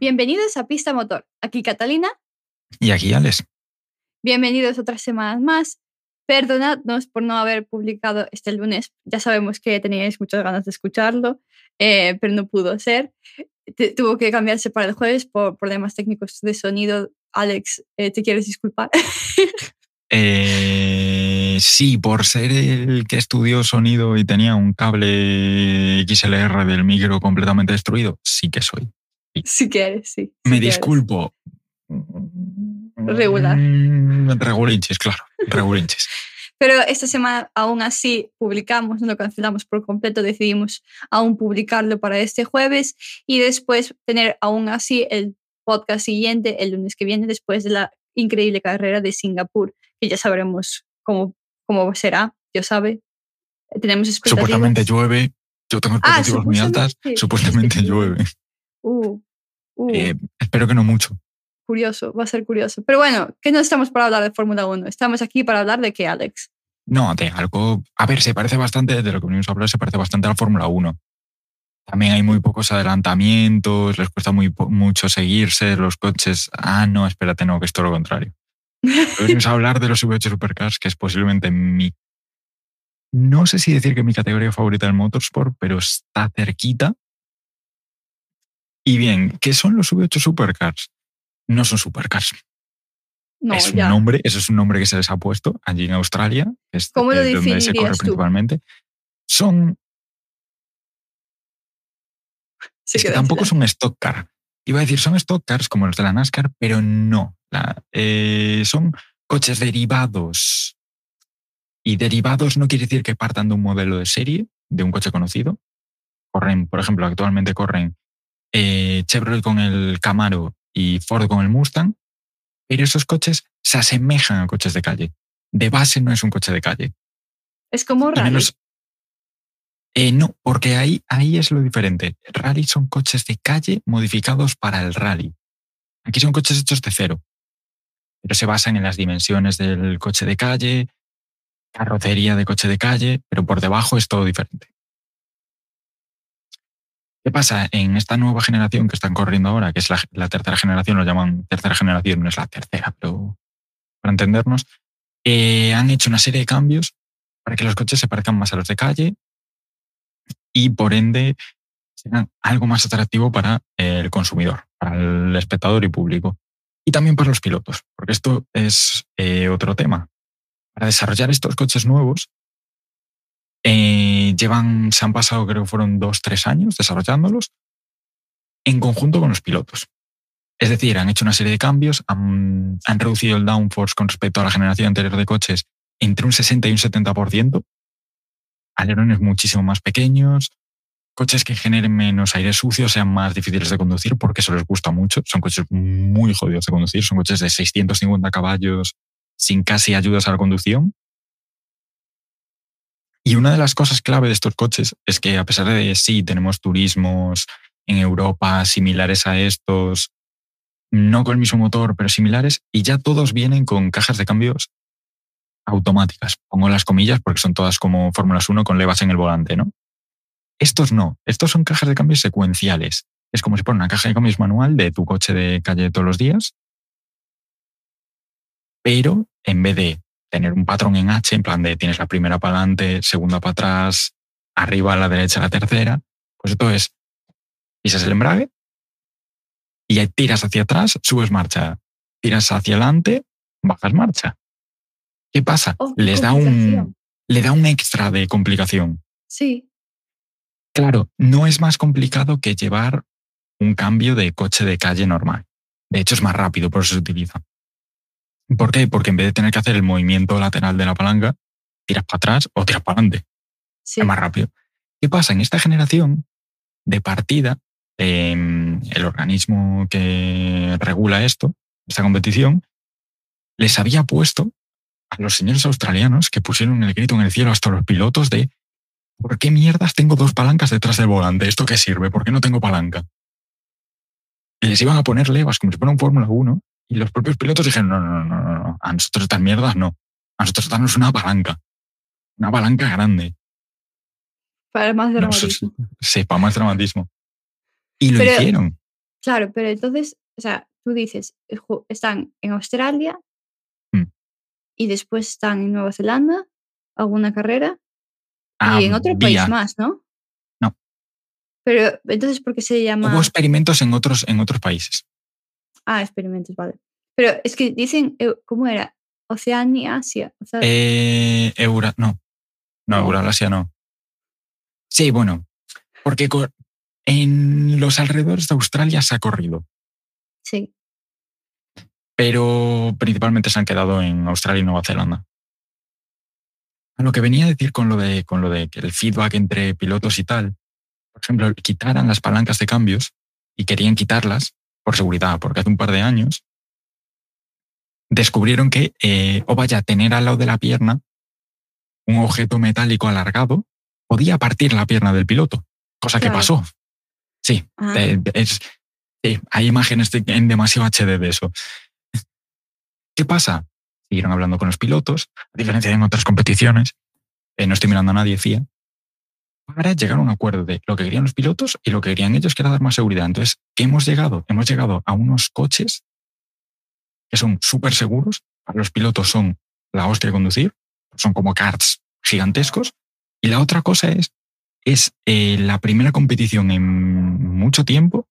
Bienvenidos a Pista Motor. Aquí Catalina. Y aquí Alex. Bienvenidos otras semanas más. Perdonadnos por no haber publicado este lunes. Ya sabemos que teníais muchas ganas de escucharlo, eh, pero no pudo ser. tuvo que cambiarse para el jueves por problemas técnicos de sonido. Alex, eh, ¿te quieres disculpar? Eh, sí, por ser el que estudió sonido y tenía un cable XLR del micro completamente destruido, sí que soy. Si quieres, sí. Me disculpo. Regular. Mm, regulinches, claro. Regulinches. Pero esta semana aún así publicamos, no lo cancelamos por completo, decidimos aún publicarlo para este jueves y después tener aún así el podcast siguiente el lunes que viene después de la increíble carrera de Singapur, que ya sabremos cómo, cómo será, Dios sabe. Tenemos expectativas. Supuestamente llueve, yo tengo ah, expectativas muy altas, supuestamente llueve. Uh, uh. Eh, espero que no mucho. Curioso, va a ser curioso. Pero bueno, que no estamos para hablar de Fórmula 1, estamos aquí para hablar de qué, Alex. No, de algo. A ver, se parece bastante, de lo que venimos a hablar, se parece bastante a la Fórmula 1. También hay muy pocos adelantamientos, les cuesta muy, mucho seguirse, los coches. Ah, no, espérate, no, que es todo lo contrario. Venimos a hablar de los V8 Supercars, que es posiblemente mi. No sé si decir que mi categoría favorita del motorsport, pero está cerquita. Y bien, ¿qué son los V8 Supercars? No son Supercars. No, es un nombre, eso es un nombre que se les ha puesto allí en Australia, es ¿Cómo lo donde se corre tú? principalmente. Son. es que tampoco son stock car. Iba a decir, son stock cars como los de la NASCAR, pero no. Eh, son coches derivados. Y derivados no quiere decir que partan de un modelo de serie, de un coche conocido. Corren, por ejemplo, actualmente corren eh, Chevrolet con el Camaro y Ford con el Mustang, pero esos coches se asemejan a coches de calle. De base no es un coche de calle. Es como rally. Eh, no, porque ahí, ahí es lo diferente. Rally son coches de calle modificados para el rally. Aquí son coches hechos de cero, pero se basan en las dimensiones del coche de calle, carrocería de coche de calle, pero por debajo es todo diferente. ¿Qué pasa? En esta nueva generación que están corriendo ahora, que es la, tercera generación, lo llaman tercera generación, no es la tercera, pero para entendernos, han hecho una serie de cambios para que los coches se parezcan más a los de calle y por ende sean algo más atractivo para el consumidor, para el espectador y público. Y también para los pilotos, porque esto es eh, otro tema. Para desarrollar estos coches nuevos, eh, llevan, se han pasado, creo que fueron dos, tres años desarrollándolos en conjunto con los pilotos. Es decir, han hecho una serie de cambios, han, reducido el downforce con respecto a la generación anterior de coches entre un 60 y un 70%, alerones muchísimo más pequeños, coches que generen menos aire sucio, sean más difíciles de conducir, porque eso les gusta mucho. Son coches muy jodidos de conducir, son coches de 650 caballos sin casi ayudas a la conducción. Y una de las cosas clave de estos coches es que a pesar de sí, tenemos turismos en Europa similares a estos, no con el mismo motor, pero similares, y ya todos vienen con cajas de cambios automáticas. Pongo las comillas porque son todas como Fórmulas 1 con levas en el volante, ¿no? Estos no, estos son cajas de cambios secuenciales. Es como si pones una caja de cambios manual de tu coche de calle todos los días, pero en vez de tener un patrón en H, en plan de tienes la primera para adelante, segunda para atrás, arriba a la derecha la tercera, pues esto es, pisas el embrague y ahí tiras hacia atrás, subes marcha, tiras hacia adelante, bajas marcha. ¿Qué pasa? Oh, Les da un, le da un extra de complicación. Sí. Claro, no es más complicado que llevar un cambio de coche de calle normal. De hecho, es más rápido, por eso se utiliza. ¿Por qué? Porque en vez de tener que hacer el movimiento lateral de la palanca, tiras para atrás o tiras para adelante. Es más rápido. ¿Qué pasa? En esta generación de partida, em, el organismo que regula esto, esta competición, les había puesto a los señores australianos que pusieron el grito en el cielo hasta los pilotos de ¿por qué mierdas tengo dos palancas detrás del volante? ¿Esto qué sirve? ¿Por qué no tengo palanca? Y les iban a poner levas como si fuera un Fórmula 1 y los propios pilotos dijeron, no, no, no, no, no, a nosotros estas mierdas no. A nosotros darnos una palanca. Una palanca grande. Para más dramatismo. sí, para más dramatismo. Y lo hicieron. Claro, pero entonces, o sea, tú dices, eh, están en Australia Mm. y después están en Nueva Zelanda, alguna carrera, Ah, y en otro país más, ¿no? No. Pero entonces, ¿por qué se llama? Hubo experimentos en otros, en otros países. Ah, experimentos, vale. Pero es que dicen, eh, ¿cómo era? Oceania, Asia. o sea, Eh, Eura, no. No. Eurasia no. Sí, bueno, porque en los alrededores de Australia se ha corrido, sí. pero principalmente se han quedado en Australia y Nueva Zelanda. Lo que venía a decir con lo de, con lo de que el feedback entre pilotos y tal, por ejemplo, quitaran las palancas de cambios y querían quitarlas por seguridad, porque hace un par de años descubrieron que, eh, o vaya, tener al lado de la pierna un objeto metálico alargado podía partir la pierna del piloto, cosa que pasó. Sí, Ah, eh, es- sí, hay imágenes de- en demasiado HD de eso. ¿Qué pasa? Siguieron hablando con los pilotos, a diferencia de en otras competiciones, eh, no estoy mirando a nadie, FIA, para llegar a un acuerdo de lo que querían los pilotos y lo que querían ellos, que era dar más seguridad. Entonces, ¿qué hemos llegado? Hemos llegado a unos coches que son súper seguros, los pilotos son la hostia de conducir, son como karts gigantescos, y la otra cosa es, es eh, la primera competición en mucho tiempo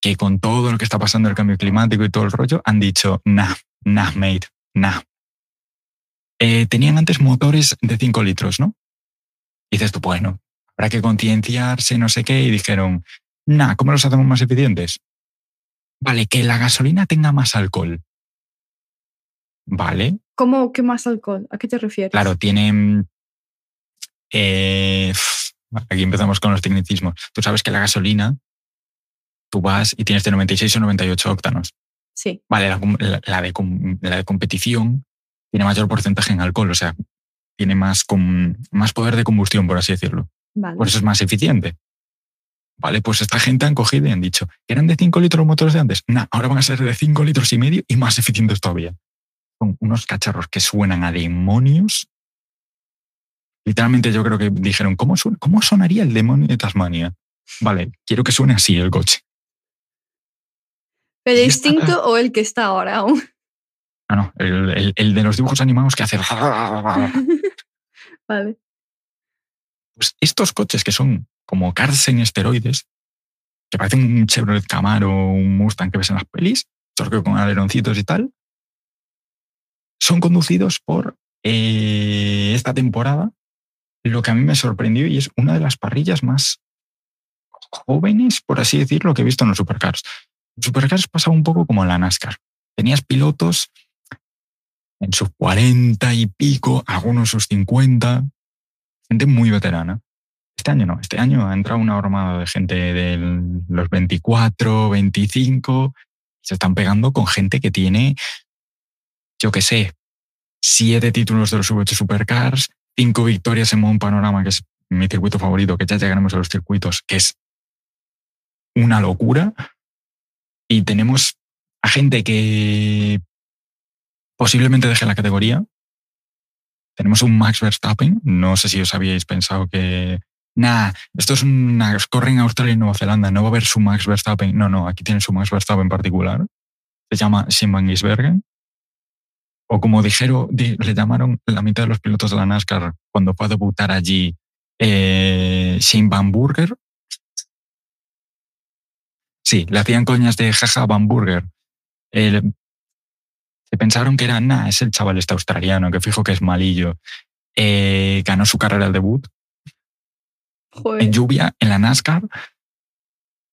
que con todo lo que está pasando el cambio climático y todo el rollo, han dicho, nah, nah, mate, nah. Eh, tenían antes motores de 5 litros, ¿no? Y dices tú, bueno, habrá que concienciarse, no sé qué, y dijeron, nah, ¿cómo los hacemos más eficientes? Vale, que la gasolina tenga más alcohol. Vale, ¿Cómo que más alcohol? ¿A qué te refieres? claro, tienen... eh, aquí empezamos con los tecnicismos. Tú sabes que la gasolina, tú vas y tienes de 96 o 98 octanos. Sí, Vale, la, la- de, la de competición tiene mayor porcentaje en alcohol, o sea, tiene más, com- más poder de combustión, por así decirlo. vale. Por eso es más eficiente. Vale, pues esta gente han cogido y han dicho eran de 5 litros los motores de antes. Nah, ahora van a ser de 5 litros y medio y más eficientes todavía. Son unos cacharros que suenan a demonios. Literalmente yo creo que dijeron, ¿cómo, cómo sonaría el demonio de Tasmania? Vale, quiero que suene así el coche. ¿El y esta- distinto o el que está ahora aún? Ah, no, el, el- el de los dibujos animados que hace... Pues estos coches que son como cars en esteroides, que parecen un Chevrolet Camaro o un Mustang que ves en las pelis, que con aleroncitos y tal, son conducidos por eh, esta temporada. Lo que a mí me sorprendió y es una de las parrillas más jóvenes, por así decirlo, que he visto en los supercars. Supercars pasaba un poco como en la NASCAR. Tenías pilotos en sus 40 y pico, algunos sus 50, gente muy veterana. Este año no, este año ha entrado una armada de gente de los 24, 25, y se están pegando con gente que tiene, yo qué sé, siete títulos de los V8 Supercars, cinco victorias en Mon Panorama, que es mi circuito favorito, que ya llegaremos a los circuitos, que es una locura. Y tenemos a gente que posiblemente deje la categoría. Tenemos un Max Verstappen. No sé si os habíais pensado que. Nah, esto es una. Corren en Australia y Nueva Zelanda. No va a haber su Max Verstappen. No, no, aquí tiene su Max Verstappen en particular. Se llama Simon Gisbergen. O como dijeron, di- le llamaron la mitad de los pilotos de la NASCAR cuando fue a debutar allí, eh, Shane Burger. Sí, le hacían coñas de jaja Van Burger. Se pensaron que era, nah, es el chaval este australiano, que fijo que es malillo. Eh, ganó su carrera al debut Joder. en lluvia en la NASCAR,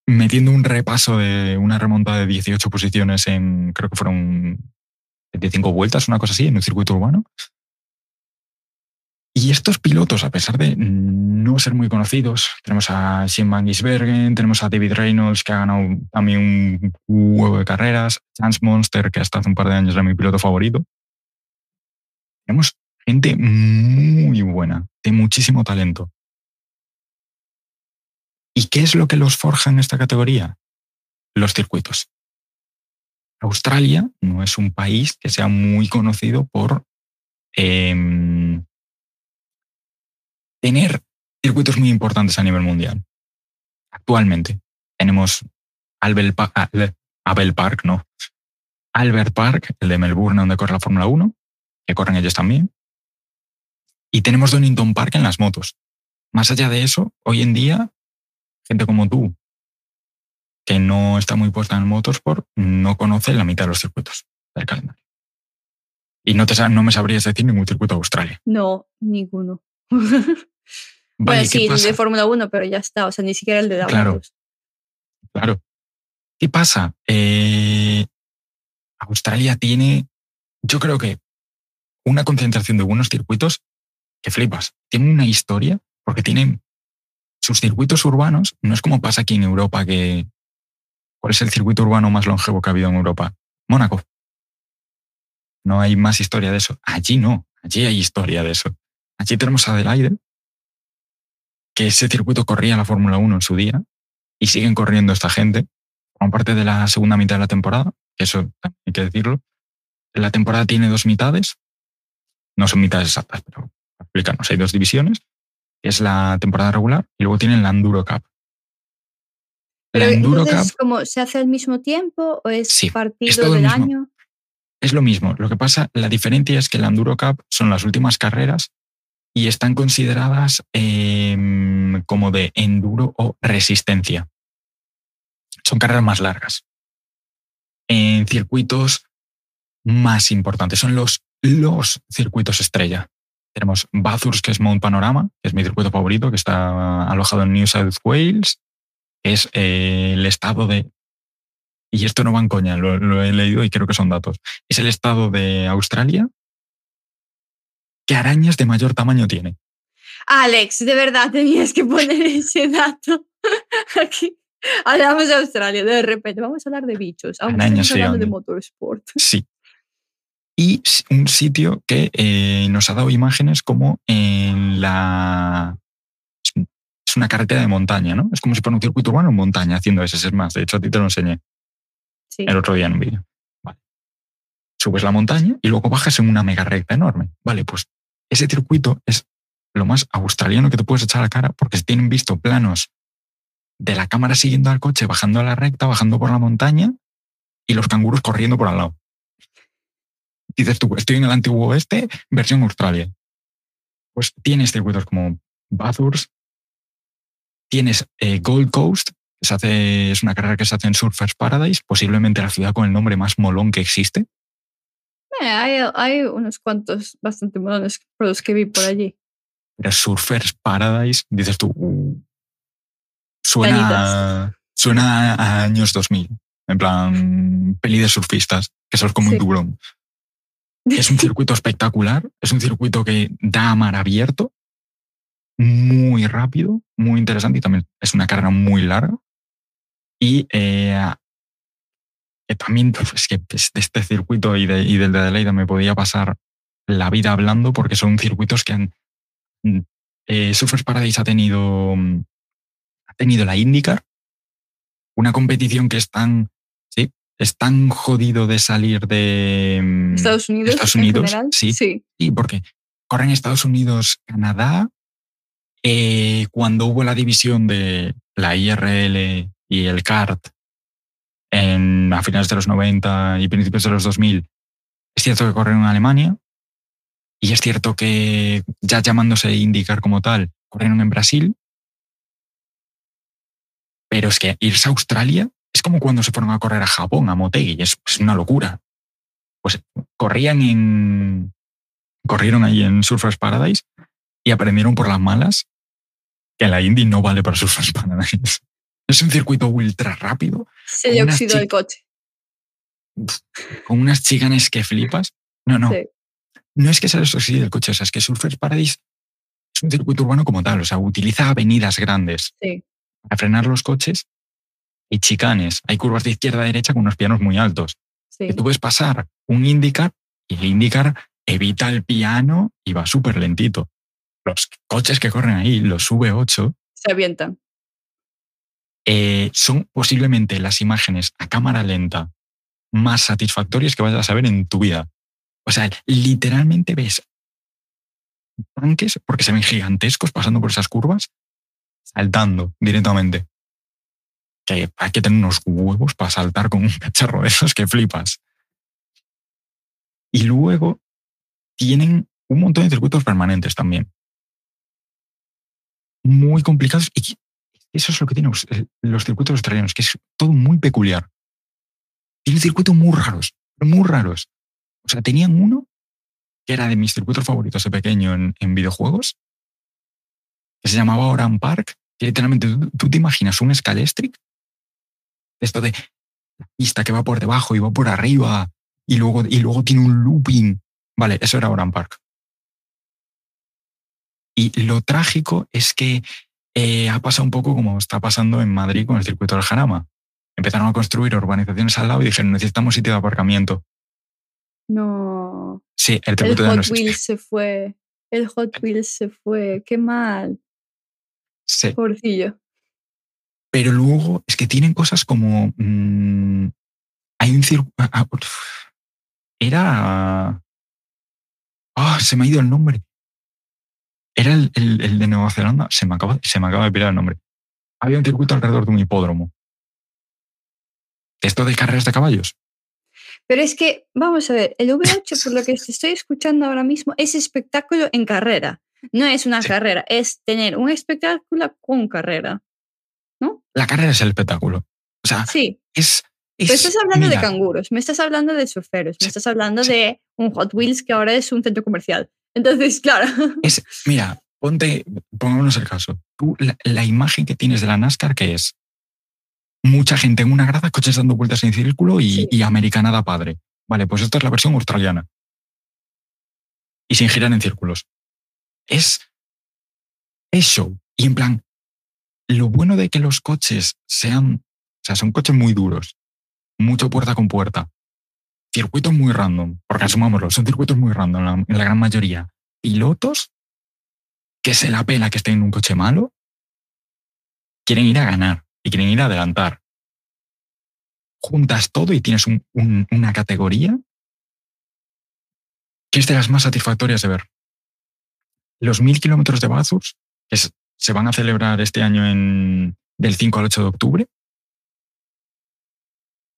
metiendo un repaso de una remontada de 18 posiciones en, creo que fueron 25 vueltas, una cosa así, en un circuito urbano. Y estos pilotos, a pesar de no ser muy conocidos, tenemos a Van Gisbergen, tenemos a David Reynolds, que ha ganado también un huevo de carreras, Chance Monster, que hasta hace un par de años era mi piloto favorito. Tenemos gente muy buena, de muchísimo talento. ¿Y qué es lo que los forja en esta categoría? Los circuitos. Australia no es un país que sea muy conocido por em, tener circuitos muy importantes a nivel mundial. Actualmente tenemos Albert, Pa- Al- Abel Park, no. Albert Park, el de Melbourne, donde corre la Fórmula 1, que corren ellos también. Y tenemos Donington Park en las motos. Más allá de eso, hoy en día, gente como tú, que no está muy puesta en motorsport, no conoce la mitad de los circuitos del calendario. Y no, te, no me sabrías decir ningún circuito de Australia. No, ninguno. Vale, bueno, ¿qué sí, el pasa? de Fórmula 1, pero ya está. O sea, ni siquiera el de las Claro. Claro. ¿Qué pasa? Eh, Australia tiene, yo creo que una concentración de buenos circuitos que flipas. Tiene una historia porque tienen sus circuitos urbanos. No es como pasa aquí en Europa que... ¿Cuál es el circuito urbano más longevo que ha habido en Europa? Mónaco. No hay más historia de eso. Allí no. Allí hay historia de eso. Allí tenemos Adelaide, que ese circuito corría la Fórmula 1 en su día y siguen corriendo esta gente. Como parte de la segunda mitad de la temporada, que eso hay que decirlo. La temporada tiene dos mitades. No son mitades exactas, pero explícanos. Hay dos divisiones, que es la temporada regular y luego tienen la Enduro Cup. La Pero Enduro entonces, Cup ¿cómo se hace al mismo tiempo o es Sí, partido del año? es lo mismo. Lo que pasa, la diferencia es que la Enduro Cup son las últimas carreras y están consideradas em, como de enduro o resistencia. Son carreras más largas. En circuitos más importantes. Son los, los circuitos estrella. Tenemos Bathurst, que es Mount Panorama, que es mi circuito favorito, que está alojado en New South Wales, es eh, el estado de... Y esto no va en coña, lo, lo he leído y creo que son datos. Es el estado de Australia que arañas de mayor tamaño tiene. Alex, de verdad tenías que poner ese dato aquí. Hablamos de Australia, de repente vamos a hablar de bichos, aunque estamos hablando de motorsport. Sí. Y un sitio que eh, nos ha dado imágenes como en la... Es un- es una carretera de montaña, ¿no? Es como si fuera un circuito urbano en montaña haciendo ese. Es más, de hecho a ti te lo enseñé Sí. el otro día en un vídeo. Vale. Subes la montaña y luego bajas en una mega recta enorme. Vale, pues ese circuito es lo más australiano que te puedes echar a la cara porque tienen visto planos de la cámara siguiendo al coche, bajando a la recta, bajando por la montaña y los canguros corriendo por al lado. Dices tú, estoy en el antiguo oeste, versión Australia. Pues tienes circuitos como Bathurst, tienes eh, Gold Coast, que se hace, es una carrera que se hace en Surfers Paradise, posiblemente la ciudad con el nombre más molón que existe. Eh, hay, hay unos cuantos bastante molones por los que vi por allí. Pero Surfers Paradise, dices tú, uh, suena, suena a años 2000. En plan, peli de surfistas, que eso es como Sí. un tiburón. Es un circuito espectacular, es un circuito que da a mar abierto, muy rápido, muy interesante y también es una carrera muy larga. Y eh, que también pues, es que pues, de este circuito y, de, y del de Adelaide me podía pasar la vida hablando porque son circuitos que han... mm, Eh, Surfers Paradise ha tenido, mm, ha tenido la IndyCar, una competición que es tan, sí, es tan jodido de salir de mm, Estados Unidos. Estados en Unidos, sí. sí. Sí, porque corren Estados Unidos, Canadá. eh, cuando hubo la división de la IRL y el CART en, a finales de los 90 y principios de los 2000, es cierto que corrieron en Alemania y es cierto que ya llamándose IndyCar como tal, corrieron en Brasil. Pero es que irse a Australia es como cuando se fueron a correr a Japón, a Motegi, es, es una locura. Pues corrían en, corrieron ahí en Surfers Paradise y aprendieron por las malas que la Indy no vale para Surfers Paradise. Es un circuito ultra rápido, Se le oxidó el coche. con unas chicanes que flipas. No, no, Sí. no es que sea eso sí del coche, o sea, es que Surfers Paradise es un circuito urbano como tal, o sea, utiliza avenidas grandes Sí. para frenar los coches y chicanes. Hay curvas de izquierda a derecha con unos pianos muy altos. sí. que tú ves pasar un IndyCar y el IndyCar evita el piano y va súper lentito. Los coches que corren ahí, los V8, Se avientan. Eh, son posiblemente las imágenes a cámara lenta más satisfactorias que vayas a ver en tu vida. O sea, literalmente ves tanques, porque se ven gigantescos pasando por esas curvas, saltando directamente. hay que tener unos huevos para saltar con un cacharro de esos que flipas. Y luego tienen un montón de circuitos permanentes también. Muy complicados. Y eso es lo que tienen los, los circuitos australianos, que es todo muy peculiar. Tienen circuitos muy raros, muy raros. O sea, tenían uno que era de mis circuitos favoritos de pequeño en, videojuegos, que se llamaba Oran Park, que literalmente tú, tú te imaginas un Scalestric, esto de la pista que va por debajo y va por arriba, y luego, y luego tiene un looping. Vale, eso era Oran Park. Y lo trágico es que eh, ha pasado un poco como está pasando en Madrid con el circuito del Jarama. Empezaron a construir urbanizaciones al lado y dijeron, necesitamos sitio de aparcamiento. No. Sí, el El circuito no Hot. Wheels se fue. El Hot Wheels se fue. Qué mal. Sí. Pobrecillo. Pero luego es que tienen cosas como. mm, hay un circuito. Era. Ah, se me ha ido el nombre. Era el, el- el de Nueva Zelanda. Se me, acaba, se me acaba de pirar el nombre. Había un circuito alrededor de un hipódromo. Esto de carreras de caballos. Pero es que, vamos a ver, el V8, por lo que te estoy escuchando ahora mismo, es espectáculo en carrera. No es una Sí. carrera, es tener un espectáculo con carrera. La carrera es el espectáculo. O sea, Sí, es. pero es- estás hablando mira, de canguros, me estás hablando de surferos, me Sí, estás hablando de un Hot Wheels que ahora es un centro comercial. Entonces, claro, Es, mira, ponte, pongámonos el caso. Tú, la, la imagen que tienes de la NASCAR, que es mucha gente en una grada, coches dando vueltas en círculo y, Sí. y americanada padre. Vale, pues esta es la versión australiana. Y sin girar en círculos. Es, es show. Y en plan, lo bueno de que los coches sean, o sea, son coches muy duros, mucho puerta con puerta, circuitos muy random, porque asumámoslo, son circuitos muy random en la gran mayoría. Pilotos que se la pela que estén en un coche malo, quieren ir a ganar y quieren ir a adelantar. Juntas todo y tienes un- un- una categoría que es de las más satisfactorias de ver. Los mil kilómetros de Bathurst, que se van a celebrar este año en, del 5 al 8 de octubre,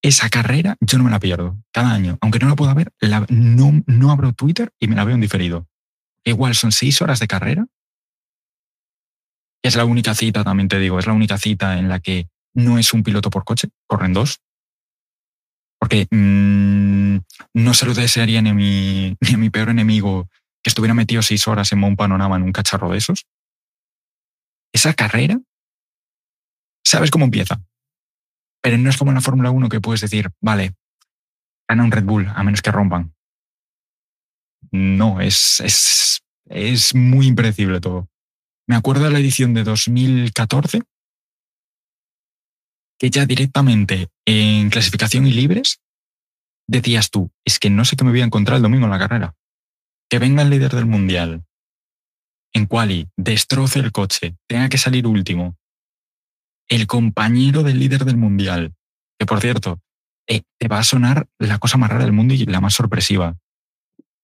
esa carrera yo no me la pierdo cada año. Aunque no la pueda ver, la- no, no abro Twitter y me la veo en diferido. Igual son seis horas de carrera. Es la única cita, también te digo, es la única cita en la que no es un piloto por coche, corren dos. Porque mm, no se lo desearía ni a, mi, ni a mi peor enemigo que estuviera metido seis horas en un panorama en un cacharro de esos. Esa carrera, sabes cómo empieza. Pero no es como en la Fórmula 1 que puedes decir, vale, gana un Red Bull, a menos que rompan. No, es, es, es muy impredecible todo. Me acuerdo de la edición de 2014, que ya directamente en clasificación y libres decías tú, es que no sé qué me voy a encontrar el domingo en la carrera. Que venga el líder del mundial en quali, destroce el coche, tenga que salir último. El compañero del líder del mundial, que por cierto, eh, te va a sonar la cosa más rara del mundo y la más sorpresiva.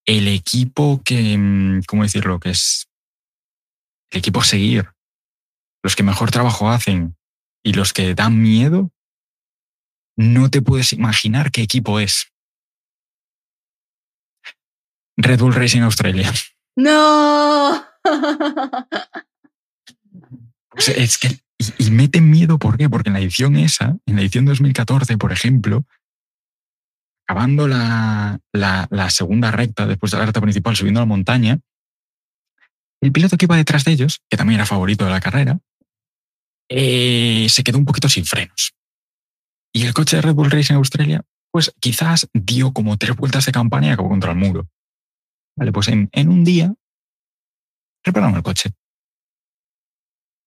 El equipo que, mm, ¿cómo decirlo? Que es el equipo a seguir, los que mejor trabajo hacen y los que dan miedo, no te puedes imaginar qué equipo es. Red Bull Racing Australia. no. Es que, y, y meten miedo, ¿por qué? Porque en la edición esa, en la edición 2014, por ejemplo, acabando la, la, la segunda recta, después de la recta principal, subiendo la montaña, el piloto que iba detrás de ellos, que también era favorito de la carrera, eh, se quedó un poquito sin frenos. Y el coche de Red Bull Racing Australia, pues quizás dio como tres vueltas de campana y acabó contra el muro. Vale, pues en, en un día repararon el coche.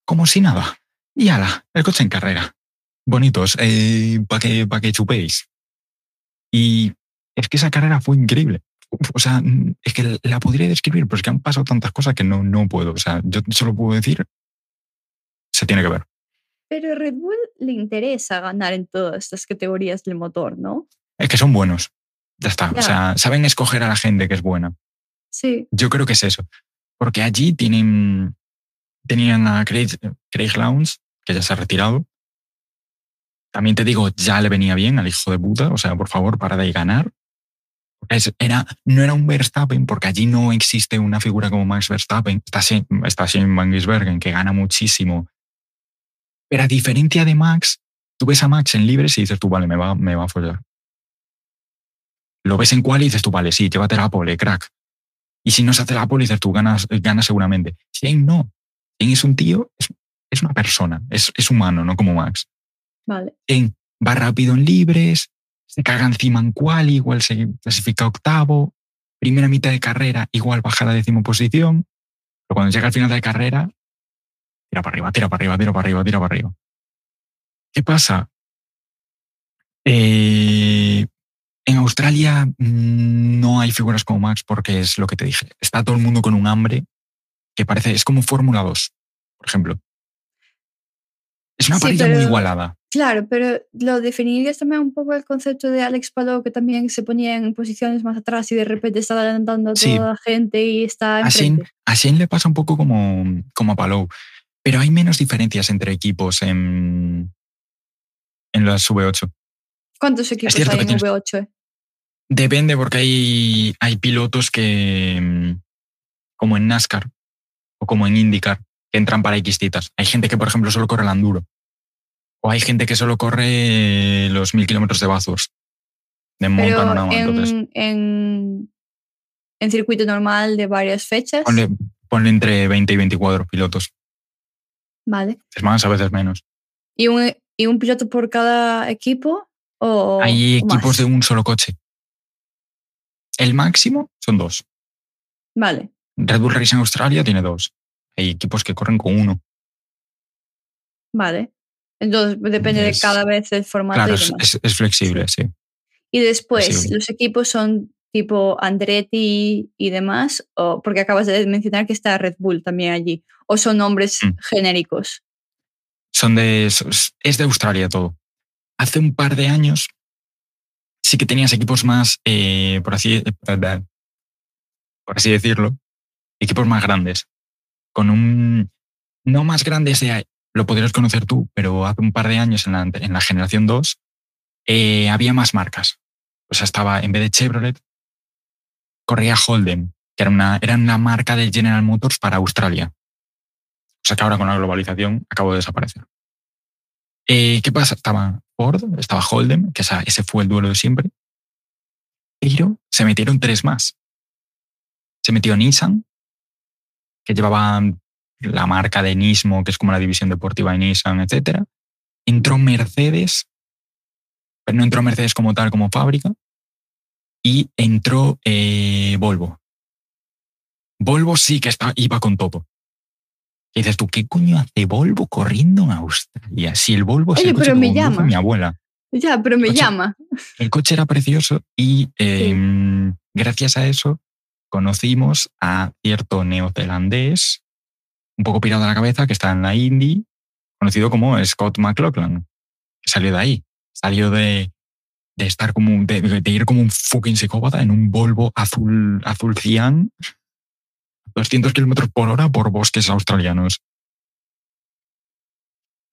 Como si nada. Y ala, el coche en carrera. Bonitos, para que, pa que chupéis. Y es que esa carrera fue increíble. O sea, es que la podría describir, pero es que han pasado tantas cosas que no, no puedo. O sea, yo solo puedo decir, se tiene que ver. Pero Red Bull le interesa ganar en todas estas categorías del motor, ¿no? Es que son buenos. Ya está. Ya. O sea, saben escoger a la gente que es buena. Sí. Yo creo que es eso. Porque allí tienen, tenían a Craig, Craig Lowndes, que ya se ha retirado, También te digo, ya le venía bien al hijo de puta, o sea, por favor, para de ganar. Era, no era un Verstappen, porque allí no existe una figura como Max Verstappen. Está sin, está sin Van que gana muchísimo. Pero a diferencia de Max, tú ves a Max en libres y dices tú, vale, me va, me va a follar. Lo ves en cual y dices tú, vale, sí, llévate la pole, crack. Y si no se hace la pole, dices tú, ganas, ganas seguramente. Shane no. Shane es un tío, es, es una persona, es, es humano, no como Max. Vale. Va rápido en libres, se caga encima en cual, igual se clasifica octavo, primera mitad de carrera, igual baja la décima posición, pero cuando llega al final de carrera, tira para arriba, tira para arriba, tira para arriba, tira para arriba. ¿Qué pasa? Eh, en Australia mm, no hay figuras como Max porque es lo que te dije. Está todo el mundo con un hambre que parece, es como Fórmula 2, por ejemplo. Es una Sí, parrilla pero- muy igualada. Claro, pero lo definirías también un poco el concepto de Alex Palou, que también se ponía en posiciones más atrás y de repente está adelantando a Sí. toda la gente y está A Shane, enfrente. a Shane le pasa un poco como, como a Palou, pero hay menos diferencias entre equipos en, en las V8. ¿Cuántos equipos hay en tienes- V8? eh? Depende porque hay, hay pilotos que, mm, como en NASCAR o como en IndyCar, entran para X citas. Hay gente que, por ejemplo, solo corre el enduro. O hay gente que solo corre los mil kilómetros de Bathurst. De Pero Montaña, entonces en, en, en circuito normal de varias fechas. ponle, ponle entre 20 y 24 pilotos. Vale. Es más, a veces menos. ¿Y un, ¿Y un piloto por cada equipo? O, Hay o más? equipos de un solo coche. El máximo son dos. Vale. Red Bull Racing Australia tiene dos. Hay equipos que corren con uno. Vale. Entonces depende Es- de cada vez el formato Claro, y es, demás. es- es flexible, sí. Y después, Flexible. los equipos son tipo Andretti y demás, o porque acabas de mencionar que está Red Bull también allí, o son nombres Mm. genéricos. Son de. Es es de Australia todo. Hace un par de años sí que tenías equipos más, eh, por, así, por así decirlo, equipos más grandes. Con un. No más grandes de. Lo podrías conocer tú, pero hace un par de años en la, en la generación 2 eh, había más marcas. O sea, estaba, en vez de Chevrolet, corría Holden, que era una, era una marca de General Motors para Australia. O sea que ahora con la globalización acabó de desaparecer. Eh, ¿Qué pasa? Estaba Ford, estaba Holden, que ese fue el duelo de siempre. Pero se metieron tres más. Se metió Nissan, que llevaba la marca de Nismo, que es como la división deportiva de Nissan, etc. Entró Mercedes, pero no entró Mercedes como tal, como fábrica. Y entró eh, Volvo. Volvo sí que está, iba con todo. Y dices tú, ¿qué coño hace Volvo corriendo en Australia? Si el Volvo es Oye, el coche pero que me llama. mi abuela. Ya, pero me Coche- llama. El coche era precioso y eh, gracias a eso conocimos a cierto neozelandés, un poco pirado de la cabeza, que está en la Indy, conocido como Scott McLaughlin, que salió de ahí. Salió de, de estar como de, de ir como un fucking psicópata en un Volvo azul, azul cian, 200 kilómetros por hora por bosques australianos.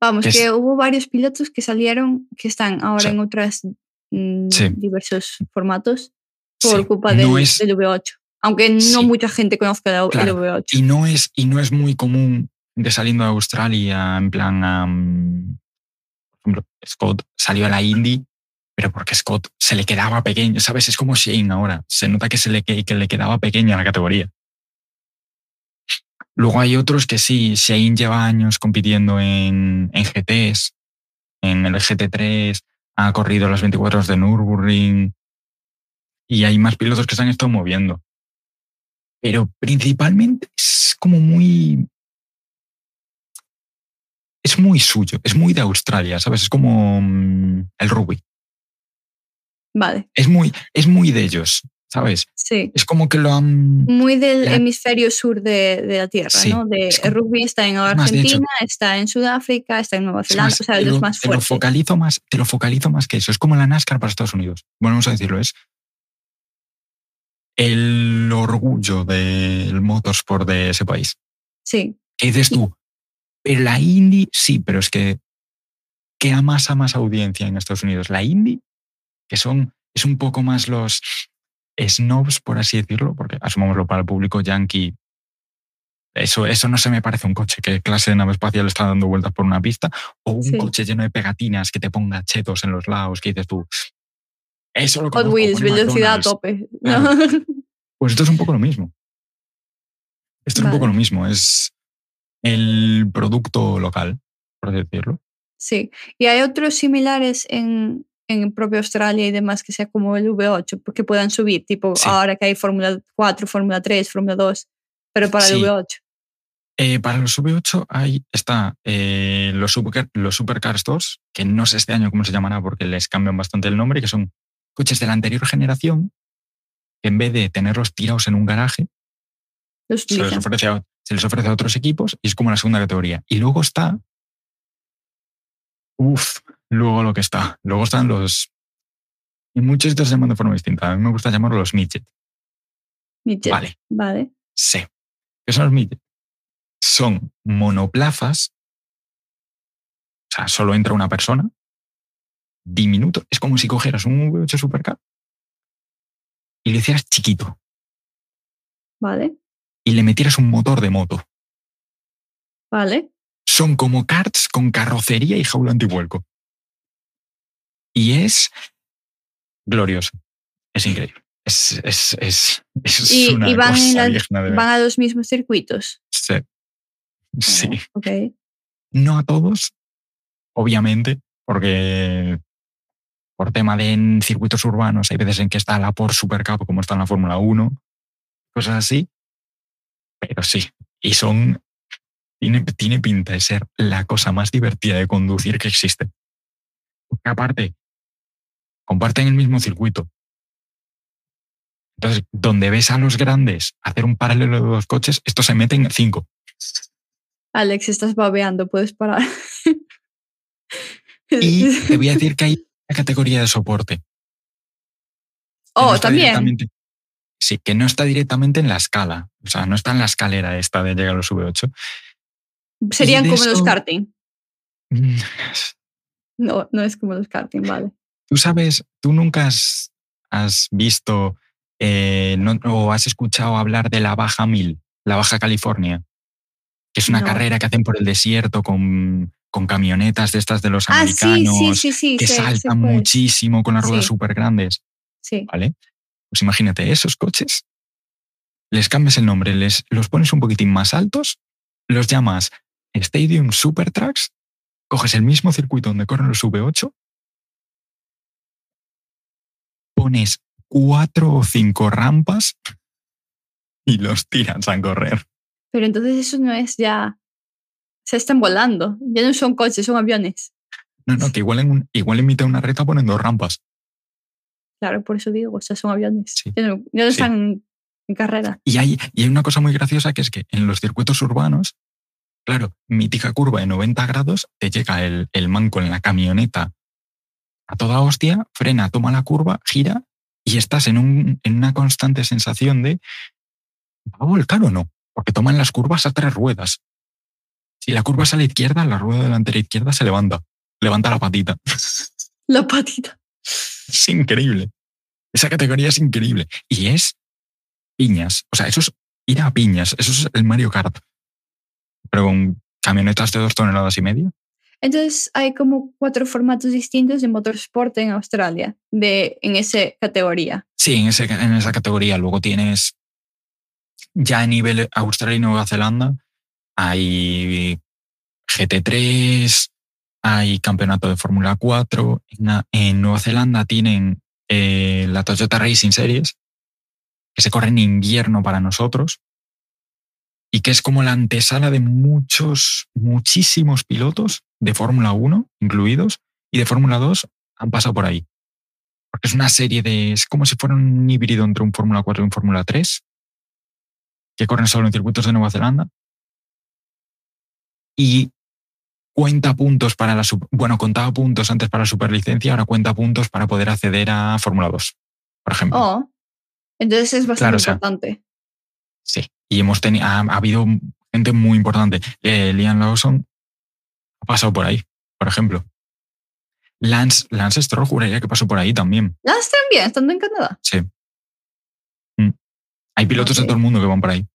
Vamos, que hubo varios pilotos que salieron, que están ahora Sí. en otras mm, Sí. diversos formatos por Sí, culpa no del, es- del V8. Aunque no Sí. mucha gente conozca el, el Claro, V8. Y no es, y no es muy común de saliendo de Australia, en plan, por ejemplo, Scott salió a la Indy, pero porque Scott se le quedaba pequeño, ¿sabes? Es como Shane ahora, se nota que, se le, que, que le quedaba pequeña la categoría. Luego hay otros que sí, Shane lleva años compitiendo en, en GTs, en el GT3, ha corrido las 24 horas de Nürburgring y hay más pilotos que se han estado moviendo pero principalmente es como muy... Es muy suyo, es muy de Australia, ¿sabes? Es como mm, el rugby. Vale, Es muy, es muy de ellos, ¿sabes? sí. Es como que lo han... Muy del hemisferio sur de, de la Tierra, Sí, ¿no? De, es como- el rugby está en es hecho- Argentina, está en Sudáfrica, está en Nueva es Zelanda, más, o sea, te los lo- más te lo focalizo más, te lo focalizo más que eso. Es como la NASCAR para Estados Unidos. Vamos a decirlo, es el orgullo del motorsport de ese país. Sí, ¿Qué dices tú? Pero la Indy, sí, pero es que, que amasa más audiencia en Estados Unidos? ¿La indie? Que son, es un poco más los snobs, por así decirlo, porque asumámoslo para el público yankee. Eso, eso no se me parece un coche. ¿Qué clase de nave espacial está dando vueltas por una pista? O un Sí. coche lleno de pegatinas que te ponga chetos en los lados, que dices tú. Eso lo Hot Wheels, velocidad a McDonald's". tope. Pues esto es un poco lo mismo. Esto es un poco lo mismo. Es el producto local, por decirlo. Sí. Y hay otros similares en, en propio Australia y demás que sea como el V8, que puedan subir, tipo Sí. ahora que hay Fórmula 4, Fórmula 3, Fórmula 2, pero para el Sí. V8. Eh, para los V8 hay, está eh, los, super, los Supercar Stores, que no sé este año cómo se llamará porque les cambian bastante el nombre, que son coches de la anterior generación que en vez de tenerlos tirados en un garaje, Los se les, ofrece a, se les ofrece a otros equipos y es como la segunda categoría. Y luego está... Uf, luego lo que está. Luego están los... En muchos sitios se llaman de forma distinta. A mí me gusta llamarlos los midget. Midget. Vale. Vale. Sí. ¿Qué son los midget? Son monoplazas. O sea, solo entra una persona. Diminuto. Es como si cogieras un V8 Supercar y le hicieras chiquito Vale. y le metieras un motor de moto. Vale. Son como karts con carrocería y jaula antivuelco. Y es glorioso. Es increíble. Es, es, es, es Y, una y van, cosa de a los mismos circuitos. Sí. Sí. Ok. No a todos, obviamente, porque por tema de en circuitos urbanos hay veces en que está la por Supercup como está en la Fórmula 1, cosas así. Pero sí, y son... Tiene, tiene pinta de ser la cosa más divertida de conducir que existe. Porque aparte, comparten el mismo circuito. Entonces, donde ves a los grandes hacer un paralelo de dos coches, estos se meten cinco. Alex, estás babeando, puedes parar. Y te voy a decir que hay una categoría de soporte. no oh, también. Sí, que no está directamente en la escala. O sea, no está en la escalera esta de llegar a los V8. Serían como los karting. Mm, No, no es como los karting, vale. Tú sabes, tú nunca has, has visto eh, no- o has escuchado hablar de la Baja 1000, la Baja California, que es una No. carrera que hacen por el desierto con, con camionetas de estas de los Ah, sí, americanos, sí, sí, sí. que saltan muchísimo con las ruedas súper grandes. Sí. ¿vale? Pues imagínate, esos coches, les cambias el nombre, les, los pones un poquitín más altos, los llamas Stadium Super Trucks, coges el mismo circuito donde corren los V8, pones cuatro o cinco rampas y los tiras a correr. Pero entonces eso no es ya. Se están volando. Ya no son coches, son aviones. No, no, que igual en, un- igual en mitad de una recta ponen dos rampas. Claro, por eso digo, o sea, son aviones. Sí. Ya no, ya no Sí. están en carrera. Y hay, y hay una cosa muy graciosa que es que en los circuitos urbanos, claro, mítica curva de 90 grados, te llega el, el manco en la camioneta a toda hostia, frena, toma la curva, gira y estás en, un, en una constante sensación de ¿va a volcar o no? Porque toman las curvas a tres ruedas. Si la curva es a la izquierda, la rueda delantera izquierda se levanta. Levanta la patita. La patita. Es increíble. Esa categoría es increíble. Y es piñas. O sea, eso es ir a piñas. Eso es el Mario Kart. Pero con camionetas de dos toneladas y media. Entonces hay como cuatro formatos distintos de motorsport en Australia, de, en esa categoría. Sí, en, ese, en esa categoría. Luego tienes ya a nivel Australia y Nueva Zelanda. Hay GT3, hay campeonato de Fórmula 4. En, Nueva Zelanda tienen eh, la Toyota Racing Series, que se corre en invierno para nosotros y que es como la antesala de muchos, muchísimos pilotos de Fórmula 1 incluidos y de Fórmula 2 han pasado por ahí. Porque es una serie de. Es como si fuera un híbrido entre un Fórmula 4 y un Fórmula 3, que corren solo en circuitos de Nueva Zelanda. Y cuenta puntos para la. Bueno, contaba puntos antes para la superlicencia, ahora cuenta puntos para poder acceder a Fórmula 2, por ejemplo. Oh, entonces es bastante Claro, o sea, importante. Sí. Y hemos tenido. Ha, ha habido gente muy importante. Eh, Liam Lawson ha pasado por ahí, por ejemplo. Lance, Lance Stroll juraría que pasó por ahí también. Lance también, estando en Canadá. Sí. Mm. Hay pilotos de Ok. todo el mundo que van por ahí.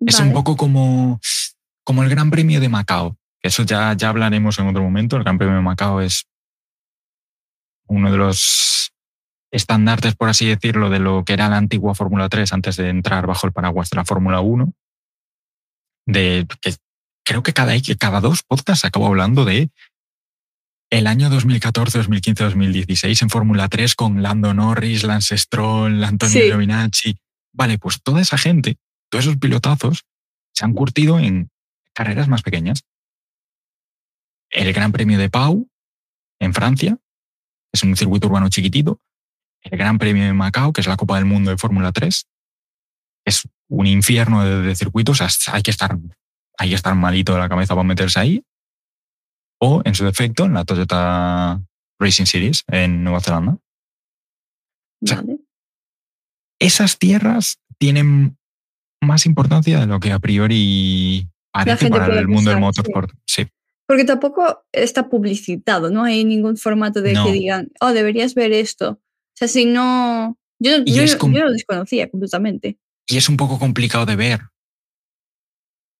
Es un poco como, como el Gran Premio de Macao. que Eso ya, ya hablaremos en otro momento. El Gran Premio de Macao es uno de los estandartes, por así decirlo, de lo que era la antigua Fórmula 3 antes de entrar bajo el paraguas de la Fórmula 1. De que creo que cada, cada dos podcasts acabo hablando de el año 2014, 2015, 2016 en Fórmula 3 con Lando Norris, Lance Stroll, Antonio Sí. Giovinacci. Vale, pues toda esa gente, todos esos pilotazos, se han curtido en carreras más pequeñas. El Gran Premio de Pau, en Francia, es un circuito urbano chiquitito. El Gran Premio de Macao, que es la Copa del Mundo de Fórmula 3, es un infierno de, de circuitos. o sea, hay que estar, hay que estar malito de la cabeza para meterse ahí. O, en su defecto, en la Toyota Racing Series en Nueva Zelanda. sea, Vale. Esas tierras tienen más importancia de lo que a priori gente para el mundo del sí. motorsport. Sí. Porque tampoco está publicitado, no hay ningún formato de No. que digan, oh, deberías ver esto. O sea, si no. Yo, yo, como- yo lo desconocía completamente. y es un poco complicado de ver.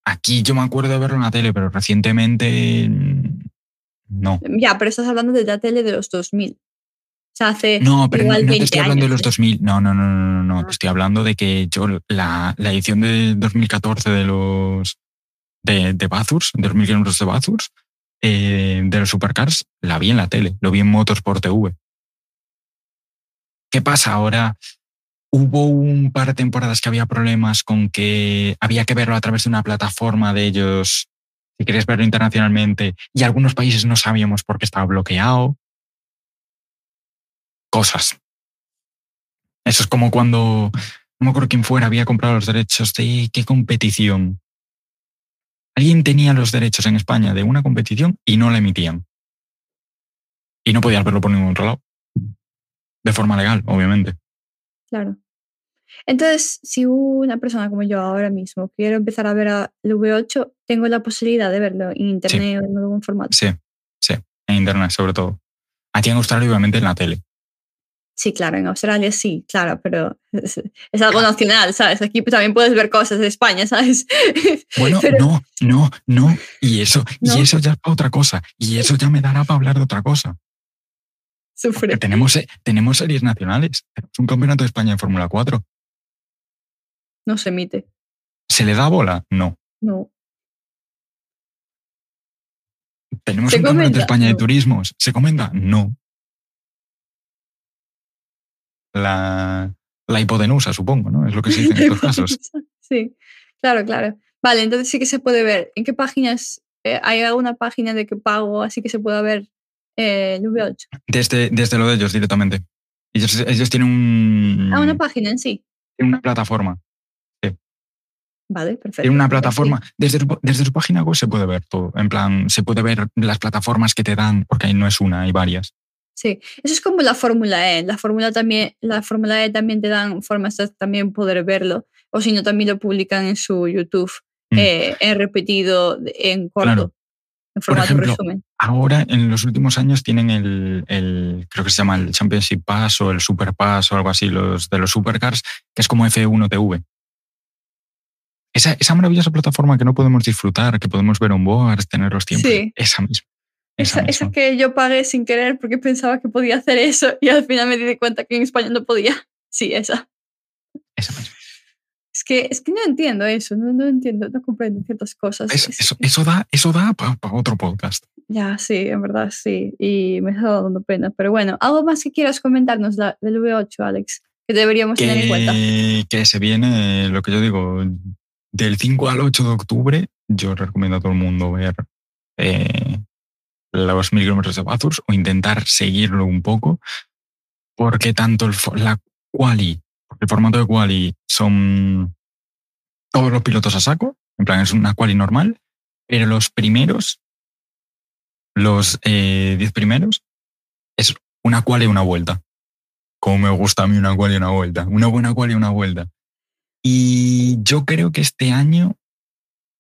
Aquí yo me acuerdo de verlo en la tele, pero recientemente mm, no. Ya, pero estás hablando de la tele de los 2000. O sea, hace. No, pero no, igual no te 20 estoy hablando de los ¿eh? 2000. No, no, no, no, no, no. Ah. Estoy hablando de que yo la, la edición de 2014 de los de, de Bathurst, de los 1000 kilómetros de Bathurst, eh, de los supercars, la vi en la tele, lo vi en Motorsport TV. ¿Qué pasa ahora? Hubo un par de temporadas que había problemas con que había que verlo a través de una plataforma de ellos, si querías verlo internacionalmente, y algunos países no sabíamos por qué estaba bloqueado. Cosas. Eso es como cuando, no me acuerdo quién fuera, había comprado los derechos de qué competición. Alguien tenía los derechos en España de una competición y no la emitían. Y no podías verlo por ningún otro lado. De forma legal, obviamente. Claro. Entonces, si una persona como yo ahora mismo quiero empezar a ver a el V8, tengo la posibilidad de verlo en internet o en algún formato. Sí, sí, en internet sobre todo. Aquí en Australia, obviamente, en la tele. Sí, claro, en Australia sí, claro, pero es, es algo nacional, ¿sabes? Aquí también puedes ver cosas de España, ¿sabes? Bueno, Pero- no, no, no. Y eso, ¿No? y eso ya es para otra cosa. Y eso ya me dará para hablar de otra cosa. Sufre. Tenemos, eh, tenemos series nacionales. Tenemos un campeonato de España en Fórmula 4. No se emite. ¿Se le da bola? No. No. ¿Tenemos ¿Se un campeonato de? España de turismos? ¿Se comenta? No. La, la hipotenusa, supongo, ¿no? Es lo que se dice en estos casos. Sí, claro, claro. Vale, entonces sí que se puede ver. ¿En qué páginas? eh, ¿Hay alguna página de que pago así que se pueda ver eh, el V8? Desde, desde lo de ellos directamente. Ellos, ellos tienen un, Ah, una página en sí. tienen una plataforma. Vale, perfecto. Tienen una Pues sí. plataforma. Desde, desde su página web se puede ver todo. En plan, se puede ver las plataformas que te dan, porque ahí no es una, hay varias. Sí, eso es como la Fórmula E. La Fórmula también, la Fórmula E también te dan formas de también poder verlo, o si no también lo publican en su YouTube Mm. eh, en repetido, en corto, Claro. en formato ejemplo, resumen. Ahora, en los últimos años, tienen el, el- creo que se llama el Championship Pass o el Super Pass o algo así, los de los Supercars, que es como F1 TV. Esa, esa maravillosa plataforma que no podemos disfrutar, que podemos ver on board, tener los tiempos. Sí. Esa misma. Esa, Esa, que yo pagué sin querer porque pensaba que podía hacer eso y al final me di cuenta que en España no podía. Sí, esa. esa misma. Es que, es que no entiendo eso, no, no entiendo, no comprendo ciertas cosas. Es- Es- eso, eso da, eso da para otro podcast. Ya, sí, en verdad sí. Y me está dando pena. Pero bueno, ¿algo más que quieras comentarnos del V8, Alex? Que deberíamos tener en cuenta. que, que se viene, lo que yo digo, del 5 al 8 de octubre, yo recomiendo a todo el mundo ver eh, los mil kilómetros de Bathurst o intentar seguirlo un poco, porque tanto el, la quali, el formato de quali son todos los pilotos a saco, en plan es una quali normal, pero los primeros, los 10 primeros, es una quali y una vuelta como me gusta a mí una cual y una vuelta. Una buena cual y una vuelta. Y yo creo que este año,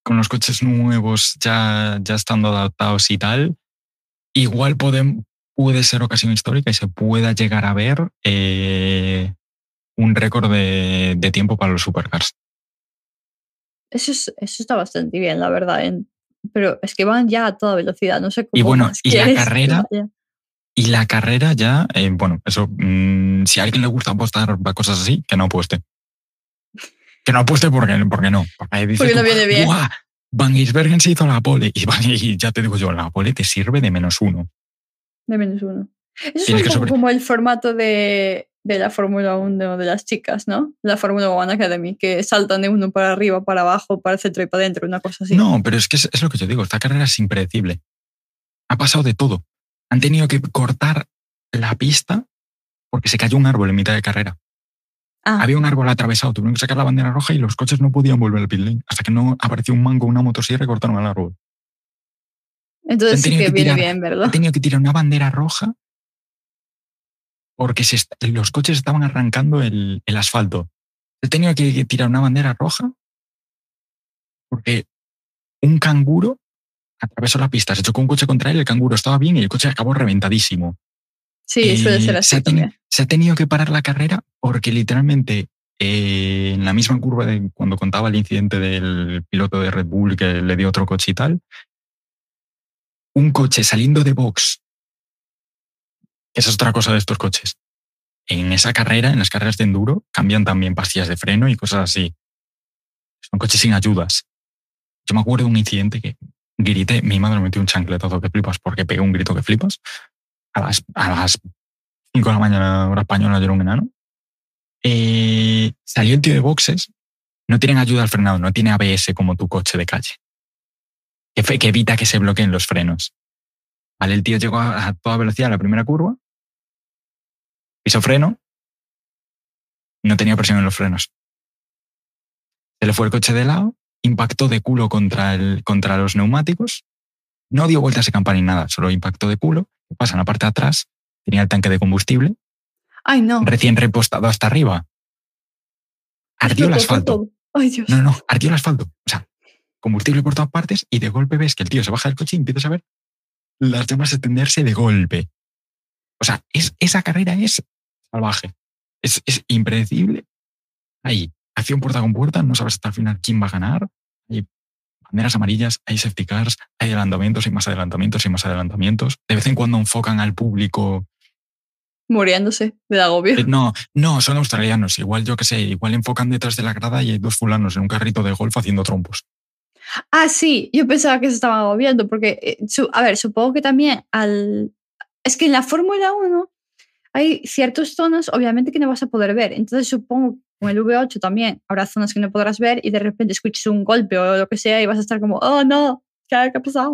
con los coches nuevos ya, ya estando adaptados y tal, igual puede ser ocasión histórica y se pueda llegar a ver eh, un récord de, de tiempo para los supercars. Eso, es- eso está bastante bien, la verdad. en- pero es que van ya a toda velocidad, no sé cómo. Y bueno, y la carrera-. Y la carrera ya, eh, bueno, eso, mm, si a alguien le gusta apostar para cosas así, que no apueste. Que no apueste porque, porque no. Porque, dices Porque no tú, viene bien. "Buah, Van Gisbergen se hizo la pole. Y, van- y ya te digo yo, la pole te sirve de menos uno. De menos uno. Eso es sobre- como el formato de, de la Fórmula 1 de las chicas, ¿no? La Fórmula 1 Academy, que saltan de uno para arriba, para abajo, para el centro y para adentro, una cosa así. No, pero es que es, es lo que yo digo, esta carrera es impredecible. Ha pasado de todo. Han tenido que cortar la pista porque se cayó un árbol en mitad de carrera. Ah, Había un árbol atravesado, tuvieron que sacar la bandera roja y los coches no podían volver al pit lane hasta que no apareció un man con una motosierra y cortaron el árbol. entonces sí que que viene tirar- bien, ¿verdad? Han tenido que tirar una bandera roja porque se los coches estaban arrancando el, el asfalto. He tenido que tirar una bandera roja porque un canguro atravesó la pista, se chocó un coche contra él, el canguro estaba bien y el coche acabó reventadísimo. Sí, suele Eh, ser se, así ha teni- también. se ha tenido que parar la carrera porque literalmente eh, en la misma curva de cuando contaba el incidente del piloto de Red Bull que le dio otro coche y tal, un coche saliendo de box, esa es otra cosa de estos coches. En esa carrera, en las carreras de enduro, cambian también pastillas de freno y cosas así. Son coches sin ayudas. Yo me acuerdo de un incidente que grité, mi madre me metió un chancletazo que flipas porque pegué un grito que flipas. A las, a las 5 de la mañana, hora española, yo era un enano. Eh, salió el tío de boxes, no tienen ayuda al frenado, no tiene ABS como tu coche de calle. Que, que evita que se bloqueen los frenos. Vale, el tío llegó a, toda velocidad a la primera curva, pisó freno, no tenía presión en los frenos. Se le fue el coche de lado, impactó de culo contra, el, contra los neumáticos, no dio vueltas de campana ni nada, solo impactó de culo. Pasa en la parte de atrás, tenía el tanque de combustible, Ay, no. recién repostado hasta arriba. Ardió el asfalto. todo. Ay, Dios. No, no, ardió el asfalto. O sea, combustible por todas partes y de golpe ves que el tío se baja del coche y empiezas a ver las llamas extenderse de golpe. O sea, es, esa carrera es salvaje. Es, es impredecible. Hay acción puerta con puerta, no sabes hasta el final quién va a ganar. Banderas amarillas, hay safety cars, hay adelantamientos, hay más adelantamientos, hay más adelantamientos. De vez en cuando enfocan al público Muriéndose de agobio. eh, No, no, son australianos. Igual, yo qué sé, igual enfocan detrás de la grada y hay dos fulanos en un carrito de golf haciendo trompos. Ah, sí, yo pensaba que se estaban agobiando, porque, eh, su- a ver, supongo que también al... Es que en la Fórmula 1 hay ciertas zonas, obviamente, que no vas a poder ver. Entonces supongo con el V8 también habrá zonas que no podrás ver y de repente escuches un golpe o lo que sea y vas a estar como, oh, no, ¿qué ha, pasado?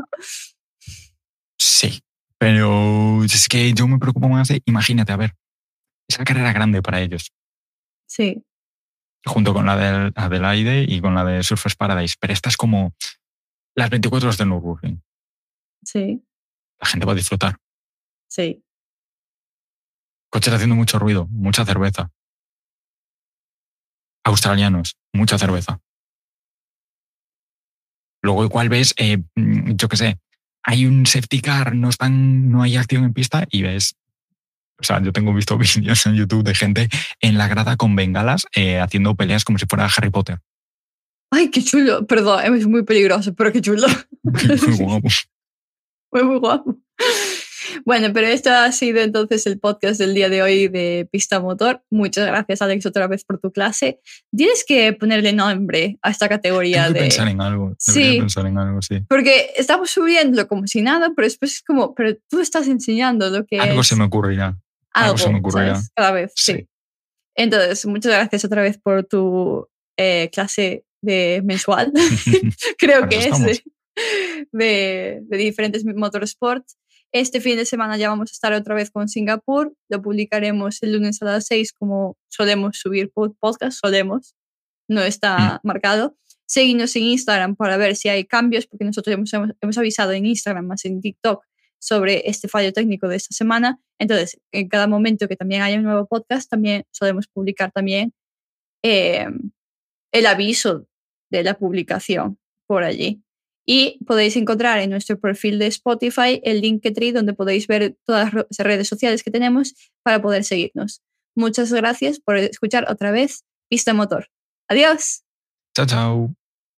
Sí, pero es que yo me preocupo más de, imagínate, a ver, esa carrera grande para ellos, Sí, junto con la de Adelaide y con la de Surfers Paradise, pero esta es como las 24 horas del Nürburgring. sí, La gente va a disfrutar. sí. Coches haciendo mucho ruido, mucha cerveza. Australianos, mucha cerveza. Luego igual ves, eh, mm, yo qué sé, hay un safety car, no, están, no hay acción en pista y ves, o sea, yo tengo visto vídeos en YouTube de gente en la grada con bengalas eh, haciendo peleas como si fuera Harry Potter. Ay, qué chulo. Perdón, es muy peligroso, pero qué chulo. Muy guapo. Fue muy guapo. Bueno, pero esto ha sido entonces el podcast del día de hoy de Pista Motor. Muchas gracias, Alex, otra vez por tu clase. Tienes que ponerle nombre a esta categoría Tengo que de. pensar en algo. Sí. pensar en algo, sí. Porque estamos subiendo como si nada, pero después es como, pero tú estás enseñando lo que Algo es se me ocurrirá. algo, se me ocurrirá. ¿sabes? Cada vez, sí. Sí. Entonces, muchas gracias otra vez por tu eh, clase de mensual. Creo que es de, de, de diferentes motorsports. Este fin de semana ya vamos a estar otra vez con Singapur. Lo publicaremos el lunes a las 6 como solemos subir pod- podcast, solemos. No está marcado. Seguidnos en Instagram para ver si hay cambios, porque nosotros hemos avisado en Instagram más en TikTok sobre este fallo técnico de esta semana. Entonces, en cada momento que también haya un nuevo podcast, también solemos publicar también eh, el aviso de la publicación por allí. Y podéis encontrar en nuestro perfil de Spotify el Linktree donde podéis ver todas las redes sociales que tenemos para poder seguirnos. Muchas gracias por escuchar otra vez Pista Motor. Adiós. Chao, chao.